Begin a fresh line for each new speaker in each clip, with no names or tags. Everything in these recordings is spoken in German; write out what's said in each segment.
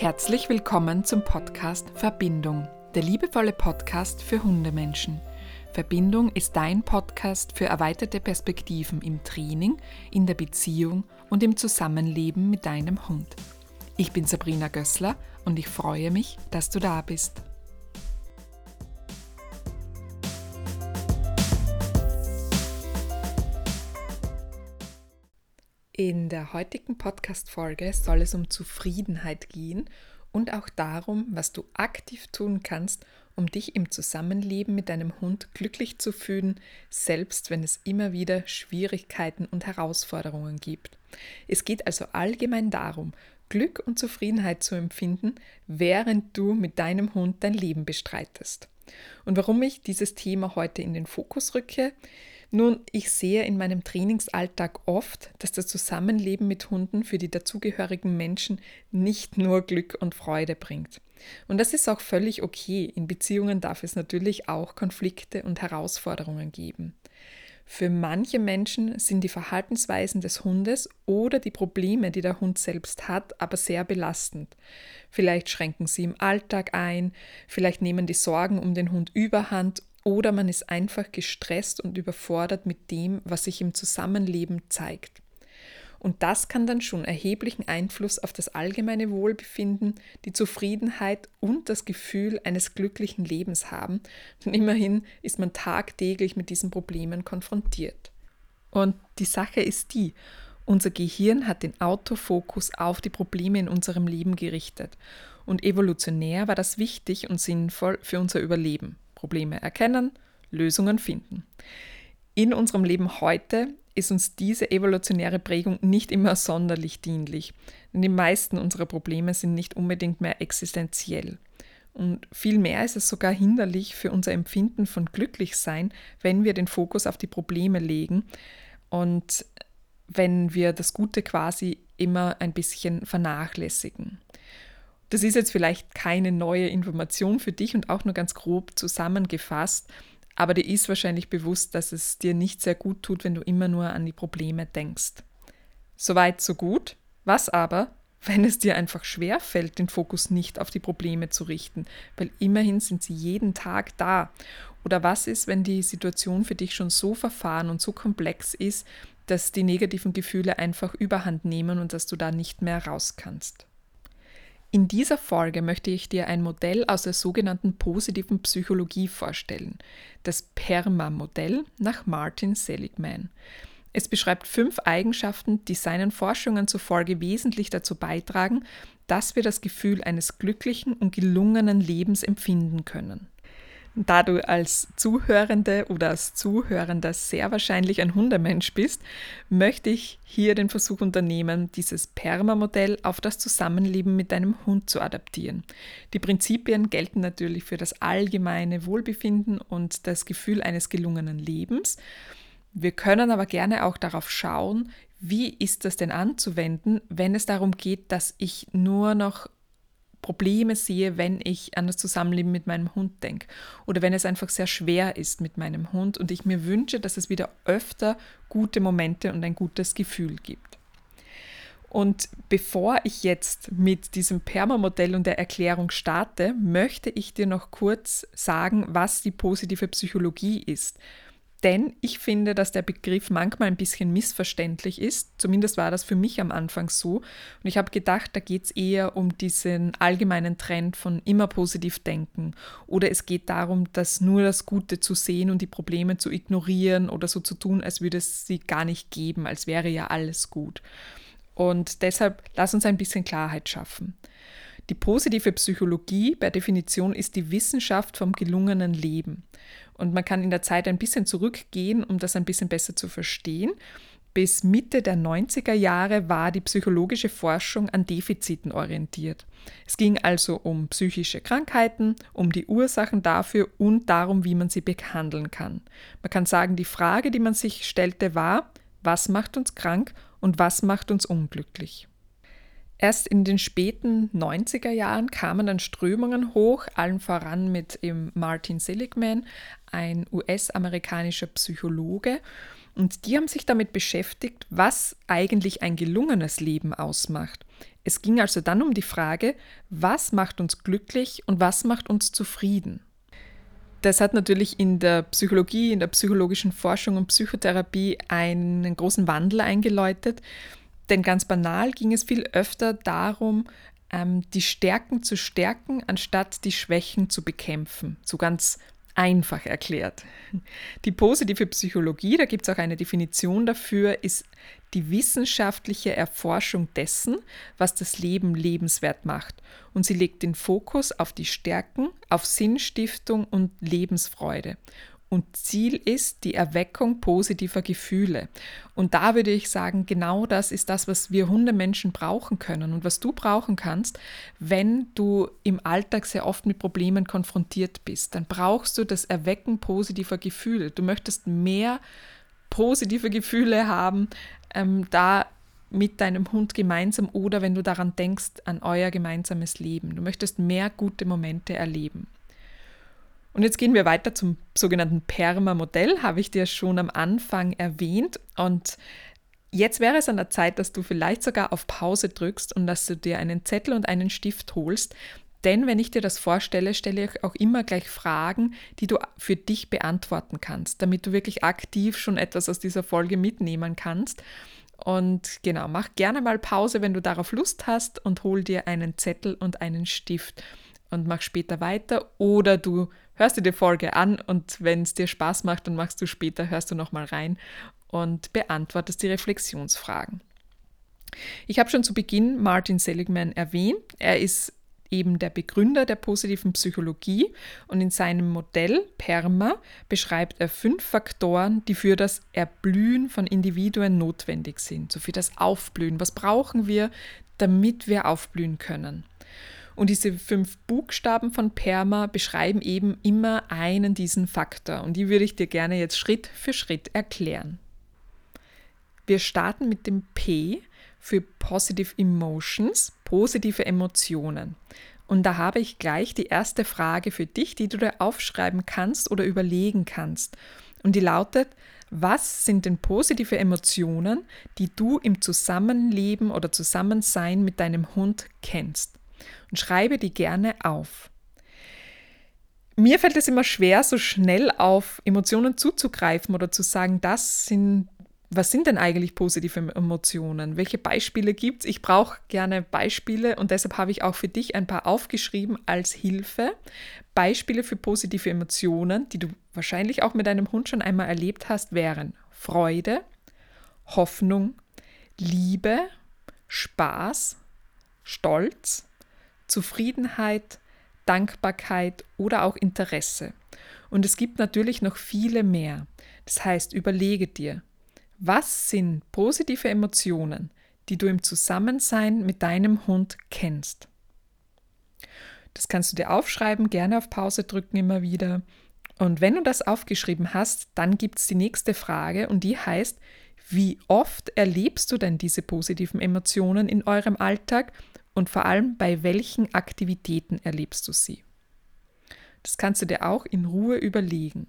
Herzlich willkommen zum Podcast Verbindung, der liebevolle Podcast für Hundemenschen. Verbindung ist dein Podcast für erweiterte Perspektiven im Training, in der Beziehung und im Zusammenleben mit deinem Hund. Ich bin Sabrina Gößler und ich freue mich, dass du da bist. In der heutigen Podcast-Folge soll es um Zufriedenheit gehen und auch darum, was du aktiv tun kannst, um dich im Zusammenleben mit deinem Hund glücklich zu fühlen, selbst wenn es immer wieder Schwierigkeiten und Herausforderungen gibt. Es geht also allgemein darum, Glück und Zufriedenheit zu empfinden, während du mit deinem Hund dein Leben bestreitest. Und warum ich dieses Thema heute in den Fokus rücke, nun, ich sehe in meinem Trainingsalltag oft, dass das Zusammenleben mit Hunden für die dazugehörigen Menschen nicht nur Glück und Freude bringt. Und das ist auch völlig okay. In Beziehungen darf es natürlich auch Konflikte und Herausforderungen geben. Für manche Menschen sind die Verhaltensweisen des Hundes oder die Probleme, die der Hund selbst hat, aber sehr belastend. Vielleicht schränken sie im Alltag ein, vielleicht nehmen die Sorgen um den Hund überhand oder man ist einfach gestresst und überfordert mit dem, was sich im Zusammenleben zeigt. Und das kann dann schon erheblichen Einfluss auf das allgemeine Wohlbefinden, die Zufriedenheit und das Gefühl eines glücklichen Lebens haben. Und immerhin ist man tagtäglich mit diesen Problemen konfrontiert. Und die Sache ist die, unser Gehirn hat den Autofokus auf die Probleme in unserem Leben gerichtet. Und evolutionär war das wichtig und sinnvoll für unser Überleben. Probleme erkennen, Lösungen finden. In unserem Leben heute ist uns diese evolutionäre Prägung nicht immer sonderlich dienlich, denn die meisten unserer Probleme sind nicht unbedingt mehr existenziell. Und vielmehr ist es sogar hinderlich für unser Empfinden von Glücklichsein, wenn wir den Fokus auf die Probleme legen und wenn wir das Gute quasi immer ein bisschen vernachlässigen. Das ist jetzt vielleicht keine neue Information für dich und auch nur ganz grob zusammengefasst, aber dir ist wahrscheinlich bewusst, dass es dir nicht sehr gut tut, wenn du immer nur an die Probleme denkst. Soweit, so gut. Was aber, wenn es dir einfach schwer fällt, den Fokus nicht auf die Probleme zu richten, weil immerhin sind sie jeden Tag da. Oder was ist, wenn die Situation für dich schon so verfahren und so komplex ist, dass die negativen Gefühle einfach überhand nehmen und dass du da nicht mehr raus kannst? In dieser Folge möchte ich dir ein Modell aus der sogenannten positiven Psychologie vorstellen, das PERMA-Modell nach Martin Seligman. Es beschreibt fünf Eigenschaften, die seinen Forschungen zufolge wesentlich dazu beitragen, dass wir das Gefühl eines glücklichen und gelungenen Lebens empfinden können. Da du als Zuhörende oder als Zuhörender sehr wahrscheinlich ein Hundemensch bist, möchte ich hier den Versuch unternehmen, dieses Perma-Modell auf das Zusammenleben mit deinem Hund zu adaptieren. Die Prinzipien gelten natürlich für das allgemeine Wohlbefinden und das Gefühl eines gelungenen Lebens. Wir können aber gerne auch darauf schauen, wie ist das denn anzuwenden, wenn es darum geht, dass ich nur noch Probleme sehe, wenn ich an das Zusammenleben mit meinem Hund denke oder wenn es einfach sehr schwer ist mit meinem Hund und ich mir wünsche, dass es wieder öfter gute Momente und ein gutes Gefühl gibt. Und bevor ich jetzt mit diesem Perma-Modell und der Erklärung starte, möchte ich dir noch kurz sagen, was die positive Psychologie ist denn ich finde, dass der Begriff manchmal ein bisschen missverständlich ist. Zumindest war das für mich am Anfang so. Und ich habe gedacht, da geht es eher um diesen allgemeinen Trend von immer positiv denken. Oder es geht darum, dass nur das Gute zu sehen und die Probleme zu ignorieren oder so zu tun, als würde es sie gar nicht geben, als wäre ja alles gut. Und deshalb lass uns ein bisschen Klarheit schaffen. Die positive Psychologie per Definition ist die Wissenschaft vom gelungenen Leben. Und man kann in der Zeit ein bisschen zurückgehen, um das ein bisschen besser zu verstehen. Bis Mitte der 90er Jahre war die psychologische Forschung an Defiziten orientiert. Es ging also um psychische Krankheiten, um die Ursachen dafür und darum, wie man sie behandeln kann. Man kann sagen, die Frage, die man sich stellte, war, was macht uns krank und was macht uns unglücklich? Erst in den späten 90er Jahren kamen dann Strömungen hoch, allen voran mit Martin Seligman, ein US-amerikanischer Psychologe. Und die haben sich damit beschäftigt, was eigentlich ein gelungenes Leben ausmacht. Es ging also dann um die Frage, was macht uns glücklich und was macht uns zufrieden. Das hat natürlich in der Psychologie, in der psychologischen Forschung und Psychotherapie einen großen Wandel eingeläutet. Denn ganz banal ging es viel öfter darum, ähm, die Stärken zu stärken, anstatt die Schwächen zu bekämpfen. So ganz einfach erklärt. Die positive Psychologie, da gibt es auch eine Definition dafür, ist die wissenschaftliche Erforschung dessen, was das Leben lebenswert macht. Und sie legt den Fokus auf die Stärken, auf Sinnstiftung und Lebensfreude. Und Ziel ist die Erweckung positiver Gefühle. Und da würde ich sagen, genau das ist das, was wir Hundemenschen brauchen können und was du brauchen kannst, wenn du im Alltag sehr oft mit Problemen konfrontiert bist. Dann brauchst du das Erwecken positiver Gefühle. Du möchtest mehr positive Gefühle haben, ähm, da mit deinem Hund gemeinsam oder wenn du daran denkst, an euer gemeinsames Leben. Du möchtest mehr gute Momente erleben. Und jetzt gehen wir weiter zum sogenannten PERMA-Modell, habe ich dir schon am Anfang erwähnt. Und jetzt wäre es an der Zeit, dass du vielleicht sogar auf Pause drückst und dass du dir einen Zettel und einen Stift holst. Denn wenn ich dir das vorstelle, stelle ich auch immer gleich Fragen, die du für dich beantworten kannst, damit du wirklich aktiv schon etwas aus dieser Folge mitnehmen kannst. Und genau, mach gerne mal Pause, wenn du darauf Lust hast und hol dir einen Zettel und einen Stift und mach später weiter oder du hörst dir die Folge an und wenn es dir Spaß macht, dann machst du später, hörst du nochmal rein und beantwortest die Reflexionsfragen. Ich habe schon zu Beginn Martin Seligman erwähnt. Er ist eben der Begründer der positiven Psychologie und in seinem Modell PERMA beschreibt er fünf Faktoren, die für das Erblühen von Individuen notwendig sind, so für das Aufblühen. Was brauchen wir, damit wir aufblühen können? Und diese fünf Buchstaben von PERMA beschreiben eben immer einen diesen Faktor. Und die würde ich dir gerne jetzt Schritt für Schritt erklären. Wir starten mit dem P für Positive Emotions, positive Emotionen. Und da habe ich gleich die erste Frage für dich, die du dir aufschreiben kannst oder überlegen kannst. Und die lautet, was sind denn positive Emotionen, die du im Zusammenleben oder Zusammensein mit deinem Hund kennst? Und schreibe die gerne auf. Mir fällt es immer schwer, so schnell auf Emotionen zuzugreifen oder zu sagen, das sind, was sind denn eigentlich positive Emotionen? Welche Beispiele gibt es? Ich brauche gerne Beispiele und deshalb habe ich auch für dich ein paar aufgeschrieben als Hilfe. Beispiele für positive Emotionen, die du wahrscheinlich auch mit deinem Hund schon einmal erlebt hast, wären Freude, Hoffnung, Liebe, Spaß, Stolz, Zufriedenheit, Dankbarkeit oder auch Interesse. Und es gibt natürlich noch viele mehr. Das heißt, überlege dir, was sind positive Emotionen, die du im Zusammensein mit deinem Hund kennst. Das kannst du dir aufschreiben, gerne auf Pause drücken immer wieder. Und wenn du das aufgeschrieben hast, dann gibt es die nächste Frage und die heißt, wie oft erlebst du denn diese positiven Emotionen in eurem Alltag und vor allem bei welchen Aktivitäten erlebst du sie. Das kannst du dir auch in Ruhe überlegen.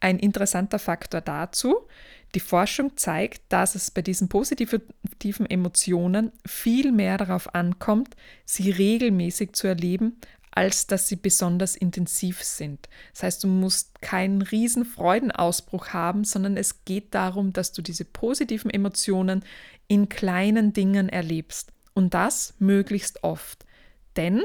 Ein interessanter Faktor dazu, die Forschung zeigt, dass es bei diesen positiven Emotionen viel mehr darauf ankommt, sie regelmäßig zu erleben, als dass sie besonders intensiv sind. Das heißt, du musst keinen riesen Freudenausbruch haben, sondern es geht darum, dass du diese positiven Emotionen in kleinen Dingen erlebst. Und das möglichst oft. Denn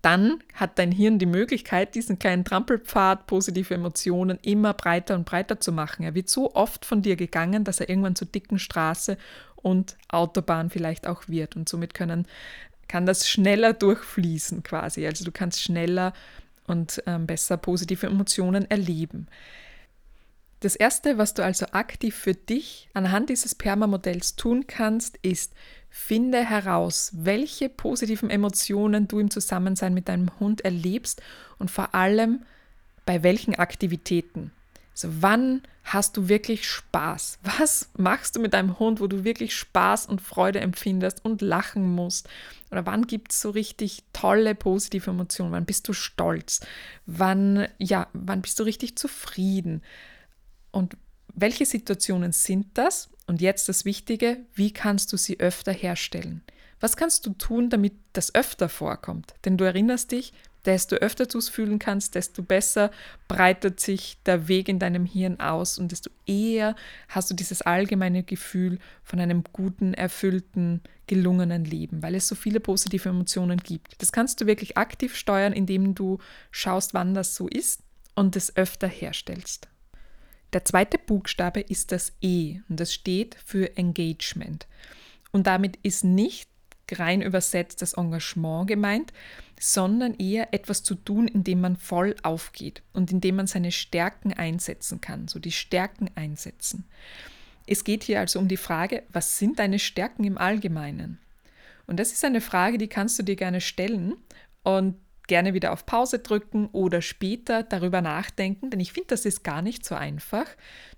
dann hat dein Hirn die Möglichkeit, diesen kleinen Trampelpfad positive Emotionen immer breiter und breiter zu machen. Er wird so oft von dir gegangen, dass er irgendwann zur dicken Straße und Autobahn vielleicht auch wird. Und somit können, kann das schneller durchfließen quasi. Also du kannst schneller und ähm, besser positive Emotionen erleben. Das Erste, was du also aktiv für dich anhand dieses Perma-Modells tun kannst, ist, finde heraus, welche positiven Emotionen du im Zusammensein mit deinem Hund erlebst und vor allem bei welchen Aktivitäten. Also wann hast du wirklich Spaß? Was machst du mit deinem Hund, wo du wirklich Spaß und Freude empfindest und lachen musst? Oder wann gibt es so richtig tolle positive Emotionen? Wann bist du stolz? Wann, ja, wann bist du richtig zufrieden? Und welche Situationen sind das? Und jetzt das Wichtige, wie kannst du sie öfter herstellen? Was kannst du tun, damit das öfter vorkommt? Denn du erinnerst dich, desto öfter du es fühlen kannst, desto besser breitet sich der Weg in deinem Hirn aus und desto eher hast du dieses allgemeine Gefühl von einem guten, erfüllten, gelungenen Leben, weil es so viele positive Emotionen gibt. Das kannst du wirklich aktiv steuern, indem du schaust, wann das so ist und es öfter herstellst. Der zweite Buchstabe ist das E und das steht für Engagement. Und damit ist nicht rein übersetzt das Engagement gemeint, sondern eher etwas zu tun, indem man voll aufgeht und indem man seine Stärken einsetzen kann, so die Stärken einsetzen. Es geht hier also um die Frage, was sind deine Stärken im Allgemeinen? Und das ist eine Frage, die kannst du dir gerne stellen und gerne wieder auf Pause drücken oder später darüber nachdenken, denn ich finde, das ist gar nicht so einfach,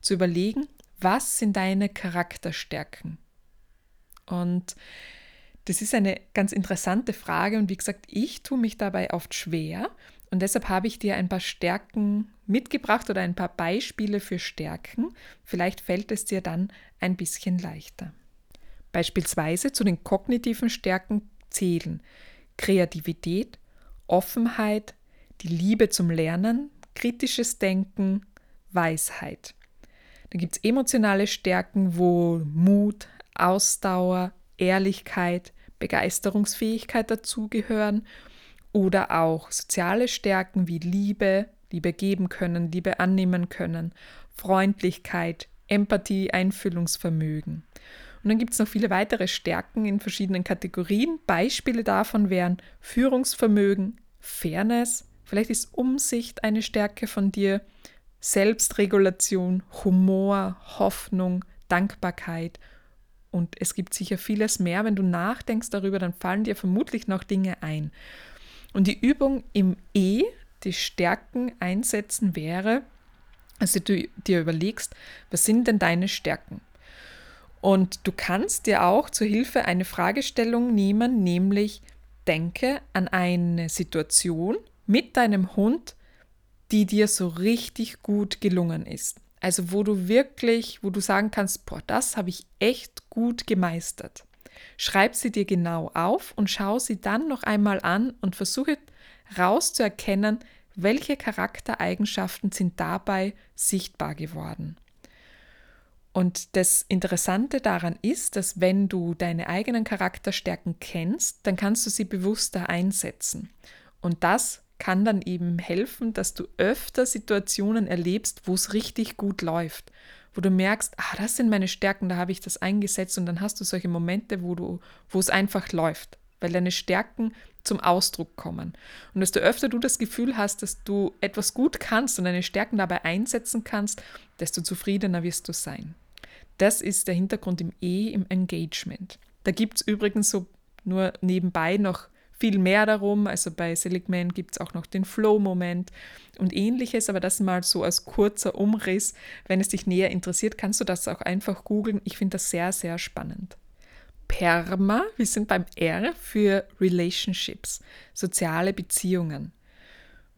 zu überlegen, was sind deine Charakterstärken? Und das ist eine ganz interessante Frage und wie gesagt, ich tue mich dabei oft schwer und deshalb habe ich dir ein paar Stärken mitgebracht oder ein paar Beispiele für Stärken. Vielleicht fällt es dir dann ein bisschen leichter. Beispielsweise zu den kognitiven Stärken zählen Kreativität, Offenheit, die Liebe zum Lernen, kritisches Denken, Weisheit. Dann gibt es emotionale Stärken, wo Mut, Ausdauer, Ehrlichkeit, Begeisterungsfähigkeit dazugehören oder auch soziale Stärken wie Liebe, Liebe geben können, Liebe annehmen können, Freundlichkeit, Empathie, Einfühlungsvermögen. Und dann gibt es noch viele weitere Stärken in verschiedenen Kategorien. Beispiele davon wären Führungsvermögen, Fairness, vielleicht ist Umsicht eine Stärke von dir, Selbstregulation, Humor, Hoffnung, Dankbarkeit und es gibt sicher vieles mehr. Wenn du nachdenkst darüber, dann fallen dir vermutlich noch Dinge ein. Und die Übung im E, die Stärken einsetzen, wäre, also du dir überlegst, was sind denn deine Stärken? Und du kannst dir auch zur Hilfe eine Fragestellung nehmen, nämlich denke an eine Situation mit deinem Hund, die dir so richtig gut gelungen ist. Also wo du wirklich, wo du sagen kannst, boah, das habe ich echt gut gemeistert. Schreib sie dir genau auf und schau sie dann noch einmal an und versuche rauszuerkennen, welche Charaktereigenschaften sind dabei sichtbar geworden. Und das Interessante daran ist, dass wenn du deine eigenen Charakterstärken kennst, dann kannst du sie bewusster einsetzen. Und das kann dann eben helfen, dass du öfter Situationen erlebst, wo es richtig gut läuft, wo du merkst, ah, das sind meine Stärken, da habe ich das eingesetzt und dann hast du solche Momente, wo du, wo es einfach läuft, weil deine Stärken zum Ausdruck kommen. Und desto öfter du das Gefühl hast, dass du etwas gut kannst und deine Stärken dabei einsetzen kannst, desto zufriedener wirst du sein. Das ist der Hintergrund im E, im Engagement. Da gibt es übrigens so nur nebenbei noch viel mehr darum. Also bei Seligman gibt es auch noch den Flow-Moment und ähnliches, aber das mal so als kurzer Umriss. Wenn es dich näher interessiert, kannst du das auch einfach googeln. Ich finde das sehr, sehr spannend. PERMA, wir sind beim R für Relationships, soziale Beziehungen.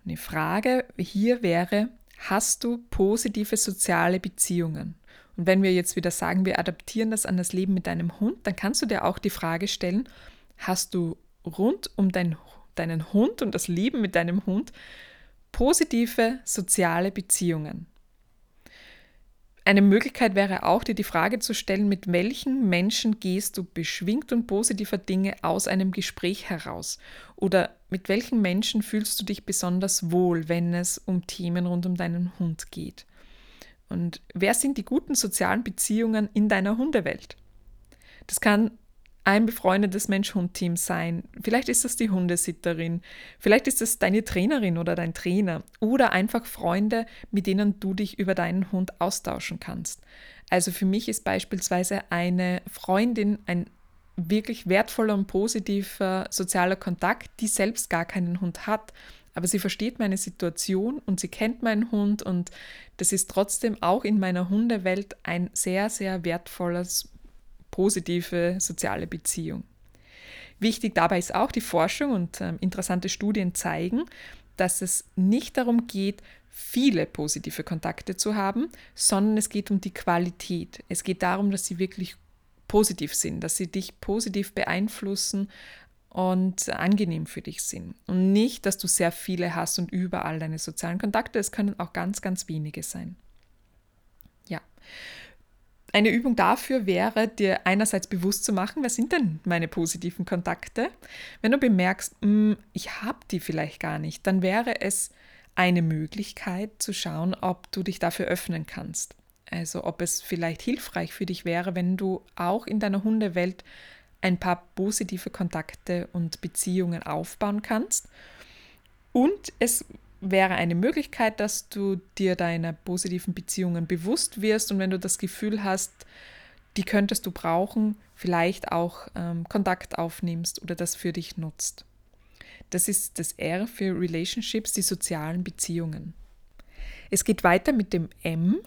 Die Frage hier wäre, hast du positive soziale Beziehungen? Und wenn wir jetzt wieder sagen, wir adaptieren das an das Leben mit deinem Hund, dann kannst du dir auch die Frage stellen, hast du rund um dein, deinen Hund und das Leben mit deinem Hund positive soziale Beziehungen. Eine Möglichkeit wäre auch, dir die Frage zu stellen, mit welchen Menschen gehst du beschwingt und positiver Dinge aus einem Gespräch heraus? Oder mit welchen Menschen fühlst du dich besonders wohl, wenn es um Themen rund um deinen Hund geht? Und wer sind die guten sozialen Beziehungen in deiner Hundewelt? Das kann ein befreundetes Mensch-Hund-Team sein. Vielleicht ist das die Hundesitterin, vielleicht ist es deine Trainerin oder dein Trainer oder einfach Freunde, mit denen du dich über deinen Hund austauschen kannst. Also für mich ist beispielsweise eine Freundin ein wirklich wertvoller und positiver sozialer Kontakt, die selbst gar keinen Hund hat. Aber sie versteht meine Situation und sie kennt meinen Hund und das ist trotzdem auch in meiner Hundewelt ein sehr, sehr wertvolles positive soziale Beziehung. Wichtig dabei ist auch die Forschung und äh, interessante Studien zeigen, dass es nicht darum geht, viele positive Kontakte zu haben, sondern es geht um die Qualität. Es geht darum, dass sie wirklich positiv sind, dass sie dich positiv beeinflussen und angenehm für dich sind. Und nicht, dass du sehr viele hast und überall deine sozialen Kontakte. Es können auch ganz, ganz wenige sein. Ja. Eine Übung dafür wäre, dir einerseits bewusst zu machen, was sind denn meine positiven Kontakte? Wenn du bemerkst, hm, ich habe die vielleicht gar nicht, dann wäre es eine Möglichkeit zu schauen, ob du dich dafür öffnen kannst. Also ob es vielleicht hilfreich für dich wäre, wenn du auch in deiner Hundewelt ein paar positive Kontakte und Beziehungen aufbauen kannst. Und es wäre eine Möglichkeit, dass du dir deiner positiven Beziehungen bewusst wirst und wenn du das Gefühl hast, die könntest du brauchen, vielleicht auch ähm, Kontakt aufnimmst oder das für dich nutzt. Das ist das R für Relationships, die sozialen Beziehungen. Es geht weiter mit dem M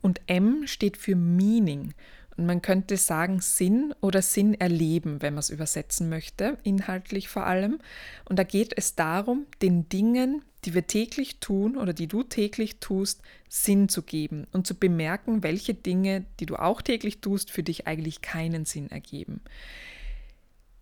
und M steht für Meaning. Man könnte sagen Sinn oder Sinn erleben, wenn man es übersetzen möchte, inhaltlich vor allem. Und da geht es darum, den Dingen, die wir täglich tun oder die du täglich tust, Sinn zu geben und zu bemerken, welche Dinge, die du auch täglich tust, für dich eigentlich keinen Sinn ergeben.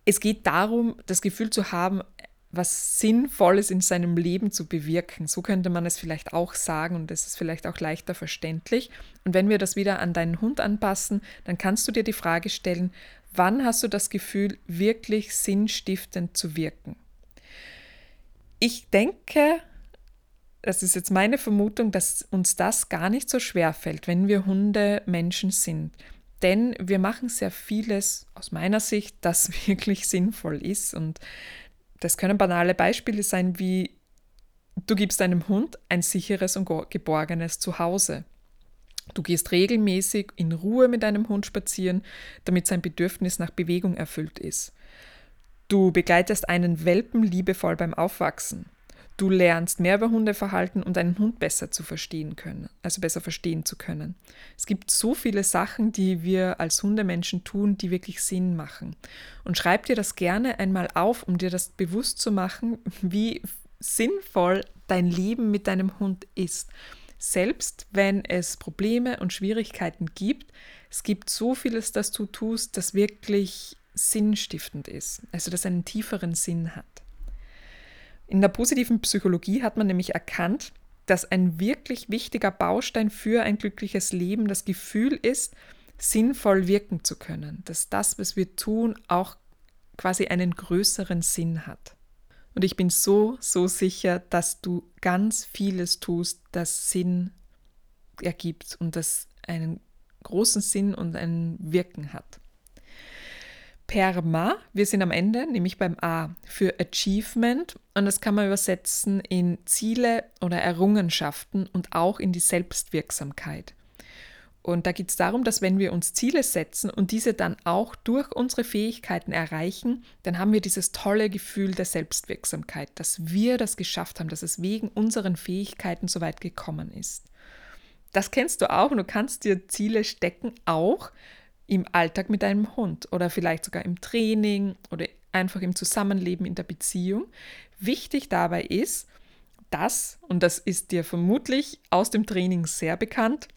Es geht darum, das Gefühl zu haben, was Sinnvolles in seinem Leben zu bewirken. So könnte man es vielleicht auch sagen und es ist vielleicht auch leichter verständlich. Und wenn wir das wieder an deinen Hund anpassen, dann kannst du dir die Frage stellen, wann hast du das Gefühl, wirklich sinnstiftend zu wirken? Ich denke, das ist jetzt meine Vermutung, dass uns das gar nicht so schwer fällt, wenn wir Hunde Menschen sind. Denn wir machen sehr vieles aus meiner Sicht, das wirklich sinnvoll ist. Und das können banale Beispiele sein wie, du gibst deinem Hund ein sicheres und geborgenes Zuhause. Du gehst regelmäßig in Ruhe mit deinem Hund spazieren, damit sein Bedürfnis nach Bewegung erfüllt ist. Du begleitest einen Welpen liebevoll beim Aufwachsen. Du lernst mehr über Hundeverhalten und einen Hund besser zu verstehen können, also besser verstehen zu können. Es gibt so viele Sachen, die wir als Hundemenschen tun, die wirklich Sinn machen. Und schreib dir das gerne einmal auf, um dir das bewusst zu machen, wie sinnvoll dein Leben mit deinem Hund ist. Selbst wenn es Probleme und Schwierigkeiten gibt, es gibt so vieles, das du tust, das wirklich sinnstiftend ist, also das einen tieferen Sinn hat. In der positiven Psychologie hat man nämlich erkannt, dass ein wirklich wichtiger Baustein für ein glückliches Leben das Gefühl ist, sinnvoll wirken zu können, dass das, was wir tun, auch quasi einen größeren Sinn hat. Und ich bin so, so sicher, dass du ganz vieles tust, das Sinn ergibt und das einen großen Sinn und ein Wirken hat. PERMA, wir sind am Ende, nämlich beim A für Achievement und das kann man übersetzen in Ziele oder Errungenschaften und auch in die Selbstwirksamkeit. Und da geht es darum, dass wenn wir uns Ziele setzen und diese dann auch durch unsere Fähigkeiten erreichen, dann haben wir dieses tolle Gefühl der Selbstwirksamkeit, dass wir das geschafft haben, dass es wegen unseren Fähigkeiten so weit gekommen ist. Das kennst du auch und du kannst dir Ziele stecken, auch im Alltag mit deinem Hund oder vielleicht sogar im Training oder einfach im Zusammenleben in der Beziehung. Wichtig dabei ist, dass, und das ist dir vermutlich aus dem Training sehr bekannt,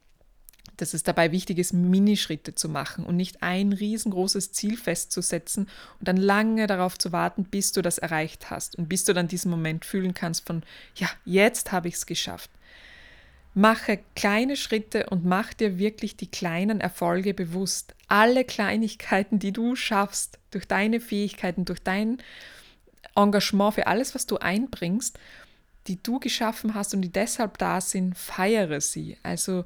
dass es dabei wichtig ist, Minischritte zu machen und nicht ein riesengroßes Ziel festzusetzen und dann lange darauf zu warten, bis du das erreicht hast und bis du dann diesen Moment fühlen kannst von, ja, jetzt habe ich es geschafft. Mache kleine Schritte und mach dir wirklich die kleinen Erfolge bewusst. Alle Kleinigkeiten, die du schaffst, durch deine Fähigkeiten, durch dein Engagement für alles, was du einbringst, die du geschaffen hast und die deshalb da sind, feiere sie. Also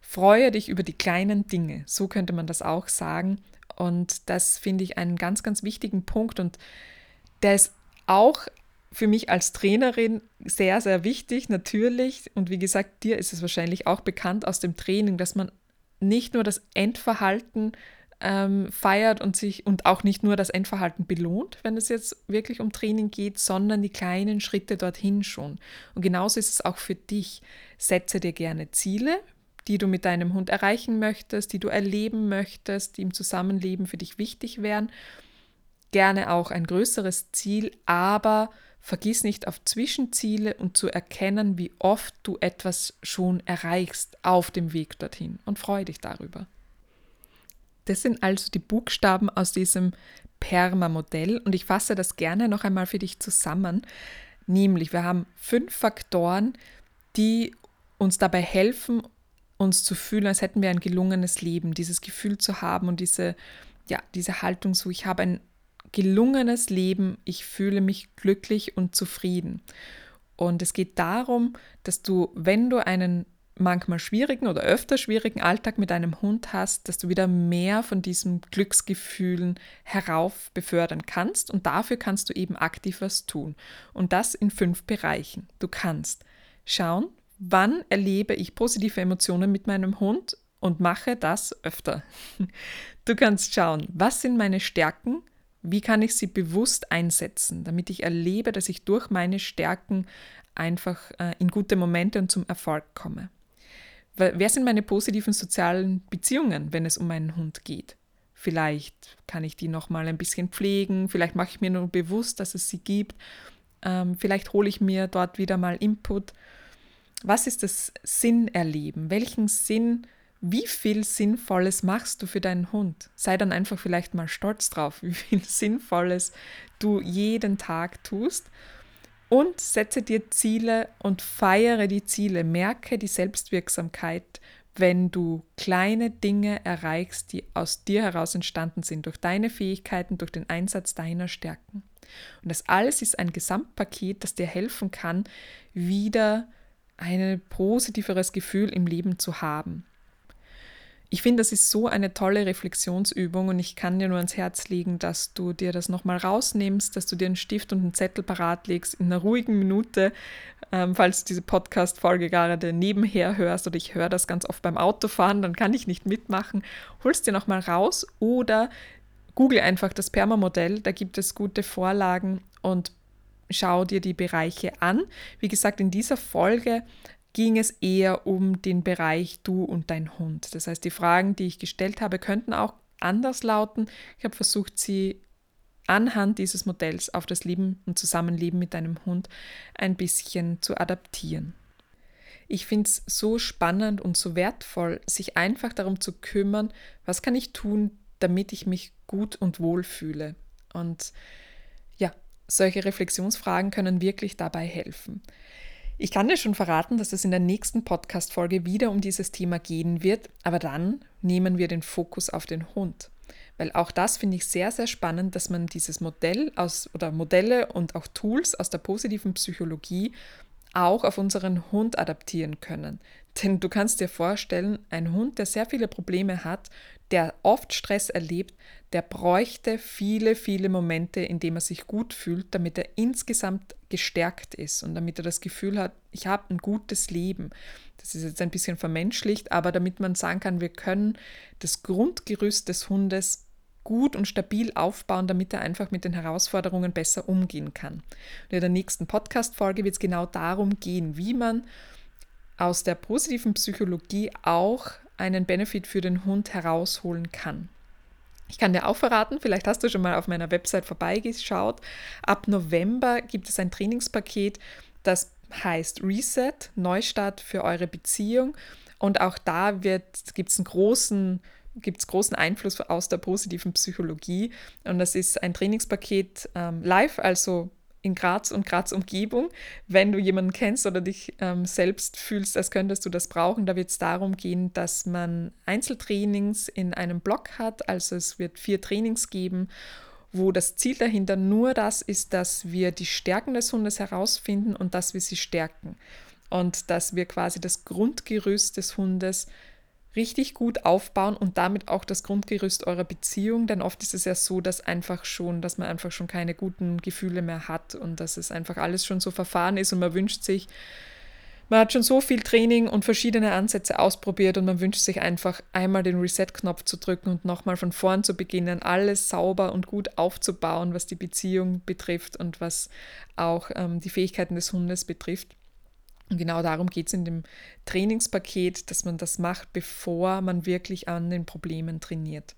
freue dich über die kleinen Dinge. So könnte man das auch sagen. Und das finde ich einen ganz, ganz wichtigen Punkt. Und der ist auch für mich als Trainerin sehr, sehr wichtig, natürlich. Und wie gesagt, dir ist es wahrscheinlich auch bekannt aus dem Training, dass man nicht nur das Endverhalten ähm, feiert und sich und auch nicht nur das Endverhalten belohnt, wenn es jetzt wirklich um Training geht, sondern die kleinen Schritte dorthin schon. Und genauso ist es auch für dich. Setze dir gerne Ziele, die du mit deinem Hund erreichen möchtest, die du erleben möchtest, die im Zusammenleben für dich wichtig wären. Gerne auch ein größeres Ziel, aber vergiss nicht auf Zwischenziele und zu erkennen, wie oft du etwas schon erreichst auf dem Weg dorthin und freue dich darüber. Das sind also die Buchstaben aus diesem Perma-Modell und ich fasse das gerne noch einmal für dich zusammen. Nämlich, wir haben fünf Faktoren, die uns dabei helfen, uns zu fühlen, als hätten wir ein gelungenes Leben, dieses Gefühl zu haben und diese, ja, diese Haltung so, ich habe ein gelungenes Leben, ich fühle mich glücklich und zufrieden. Und es geht darum, dass du, wenn du einen manchmal schwierigen oder öfter schwierigen Alltag mit einem Hund hast, dass du wieder mehr von diesen Glücksgefühlen herauf befördern kannst und dafür kannst du eben aktiv was tun. Und das in fünf Bereichen. Du kannst schauen, wann erlebe ich positive Emotionen mit meinem Hund und mache das öfter. Du kannst schauen, was sind meine Stärken, wie kann ich sie bewusst einsetzen, damit ich erlebe, dass ich durch meine Stärken einfach äh, in gute Momente und zum Erfolg komme. Wer sind meine positiven sozialen Beziehungen, wenn es um meinen Hund geht? Vielleicht kann ich die noch mal ein bisschen pflegen, vielleicht mache ich mir nur bewusst, dass es sie gibt, ähm, vielleicht hole ich mir dort wieder mal Input. Was ist das Sinnerleben? Welchen Sinn, wie viel Sinnvolles machst du für deinen Hund? Sei dann einfach vielleicht mal stolz drauf, wie viel Sinnvolles du jeden Tag tust und setze dir Ziele und feiere die Ziele. Merke die Selbstwirksamkeit, wenn du kleine Dinge erreichst, die aus dir heraus entstanden sind, durch deine Fähigkeiten, durch den Einsatz deiner Stärken. Und das alles ist ein Gesamtpaket, das dir helfen kann, wieder ein positiveres Gefühl im Leben zu haben. Ich finde, das ist so eine tolle Reflexionsübung und ich kann dir nur ans Herz legen, dass du dir das nochmal rausnimmst, dass du dir einen Stift und einen Zettel parat legst in einer ruhigen Minute, ähm, falls du diese Podcast-Folge gerade nebenher hörst oder ich höre das ganz oft beim Autofahren, dann kann ich nicht mitmachen. Holst dir nochmal raus oder google einfach das Perma-Modell, da gibt es gute Vorlagen und schau dir die Bereiche an. Wie gesagt, in dieser Folge ging es eher um den Bereich du und dein Hund. Das heißt, die Fragen, die ich gestellt habe, könnten auch anders lauten. Ich habe versucht, sie anhand dieses Modells auf das Leben und Zusammenleben mit deinem Hund ein bisschen zu adaptieren. Ich finde es so spannend und so wertvoll, sich einfach darum zu kümmern, was kann ich tun, damit ich mich gut und wohl fühle. Und ja, solche Reflexionsfragen können wirklich dabei helfen. Ich kann dir schon verraten, dass es in der nächsten Podcast-Folge wieder um dieses Thema gehen wird, aber dann nehmen wir den Fokus auf den Hund. Weil auch das finde ich sehr, sehr spannend, dass man dieses Modell aus oder Modelle und auch Tools aus der positiven Psychologie auch auf unseren Hund adaptieren können. Denn du kannst dir vorstellen, ein Hund, der sehr viele Probleme hat, der oft Stress erlebt, der bräuchte viele, viele Momente, in denen er sich gut fühlt, damit er insgesamt gestärkt ist und damit er das Gefühl hat, ich habe ein gutes Leben. Das ist jetzt ein bisschen vermenschlicht, aber damit man sagen kann, wir können das Grundgerüst des Hundes gut und stabil aufbauen, damit er einfach mit den Herausforderungen besser umgehen kann. Und in der nächsten Podcast-Folge wird es genau darum gehen, wie man aus der positiven Psychologie auch einen Benefit für den Hund herausholen kann. Ich kann dir auch verraten, vielleicht hast du schon mal auf meiner Website vorbeigeschaut. Ab November gibt es ein Trainingspaket, das heißt Reset, Neustart für eure Beziehung. Und auch da gibt es einen großen gibt großen Einfluss aus der positiven Psychologie. Und das ist ein Trainingspaket ähm, live, also in Graz und Graz Umgebung. Wenn du jemanden kennst oder dich ähm, selbst fühlst, als könntest du das brauchen, da wird es darum gehen, dass man Einzeltrainings in einem Block hat. Also es wird vier Trainings geben, wo das Ziel dahinter nur das ist, dass wir die Stärken des Hundes herausfinden und dass wir sie stärken. Und dass wir quasi das Grundgerüst des Hundes richtig gut aufbauen und damit auch das Grundgerüst eurer Beziehung, denn oft ist es ja so, dass einfach schon, dass man einfach schon keine guten Gefühle mehr hat und dass es einfach alles schon so verfahren ist und man wünscht sich, man hat schon so viel Training und verschiedene Ansätze ausprobiert und man wünscht sich einfach einmal den Reset-Knopf zu drücken und nochmal von vorn zu beginnen, alles sauber und gut aufzubauen, was die Beziehung betrifft und was auch ähm, die Fähigkeiten des Hundes betrifft. Und genau darum geht es in dem Trainingspaket, dass man das macht, bevor man wirklich an den Problemen trainiert.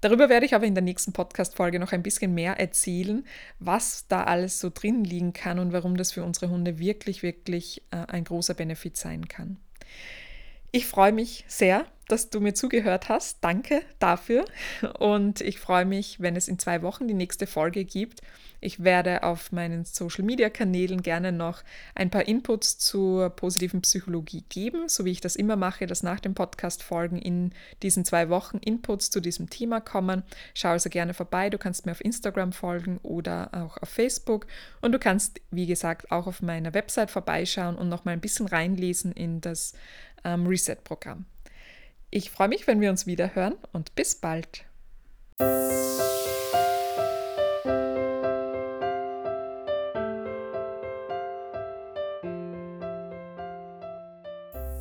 Darüber werde ich aber in der nächsten Podcast-Folge noch ein bisschen mehr erzählen, was da alles so drin liegen kann und warum das für unsere Hunde wirklich, wirklich äh, ein großer Benefit sein kann. Ich freue mich sehr, dass du mir zugehört hast. Danke dafür. Und ich freue mich, wenn es in zwei Wochen die nächste Folge gibt. Ich werde auf meinen Social-Media-Kanälen gerne noch ein paar Inputs zur positiven Psychologie geben, so wie ich das immer mache, dass nach den Podcast-Folgen in diesen zwei Wochen Inputs zu diesem Thema kommen. Schau also gerne vorbei. Du kannst mir auf Instagram folgen oder auch auf Facebook. Und du kannst, wie gesagt, auch auf meiner Website vorbeischauen und noch mal ein bisschen reinlesen in das ähm, Reset-Programm. Ich freue mich, wenn wir uns wieder hören und bis bald.